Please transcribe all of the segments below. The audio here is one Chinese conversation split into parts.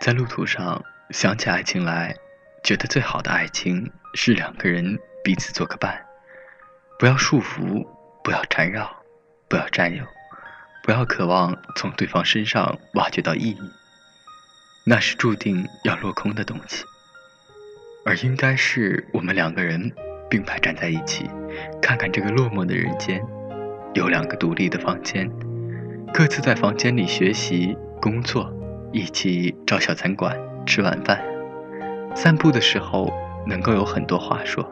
在路途上想起爱情来，觉得最好的爱情是两个人彼此做个伴，不要束缚，不要缠绕，不要占有，不要渴望从对方身上挖掘到意义，那是注定要落空的东西。而应该是我们两个人并排站在一起，看看这个落寞的人间，有两个独立的房间，各自在房间里学习、工作，一起找小餐馆吃晚饭，散步的时候能够有很多话说，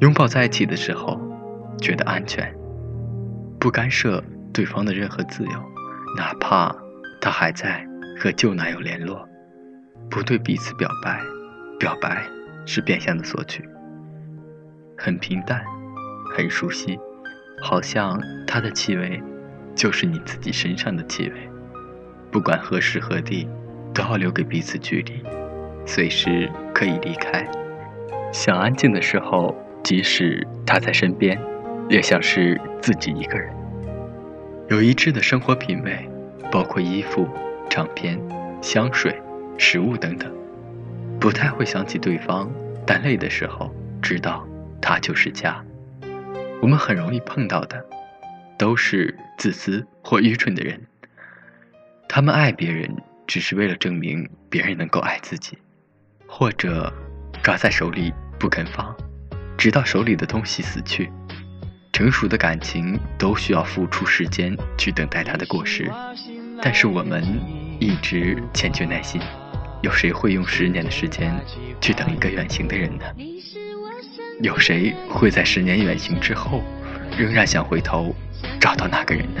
拥抱在一起的时候觉得安全，不干涉对方的任何自由，哪怕他还在和旧男友联络，不对彼此表白，表白。是变相的索取，很平淡，很熟悉，好像他的气味就是你自己身上的气味。不管何时何地，都要留给彼此距离，随时可以离开。想安静的时候，即使他在身边，也像是自己一个人。有一致的生活品味，包括衣服、唱片、香水、食物等等。不太会想起对方，但累的时候知道他就是家。我们很容易碰到的，都是自私或愚蠢的人。他们爱别人，只是为了证明别人能够爱自己，或者抓在手里不肯放，直到手里的东西死去。成熟的感情都需要付出时间去等待它的果实，但是我们一直欠缺耐心。有谁会用十年的时间去等一个远行的人呢？有谁会在十年远行之后，仍然想回头找到那个人呢？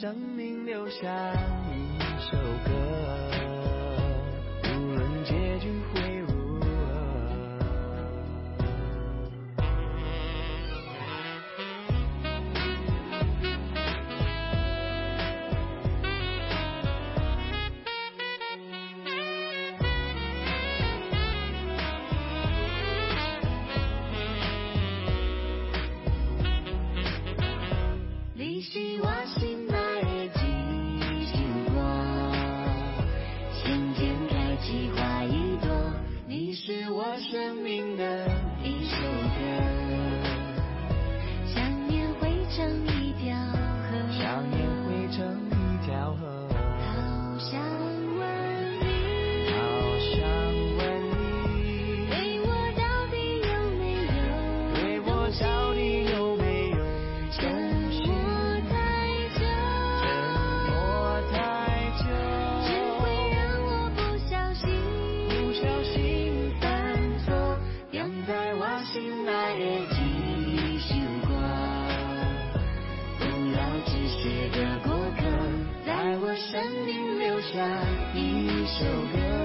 生命留下。下一首歌。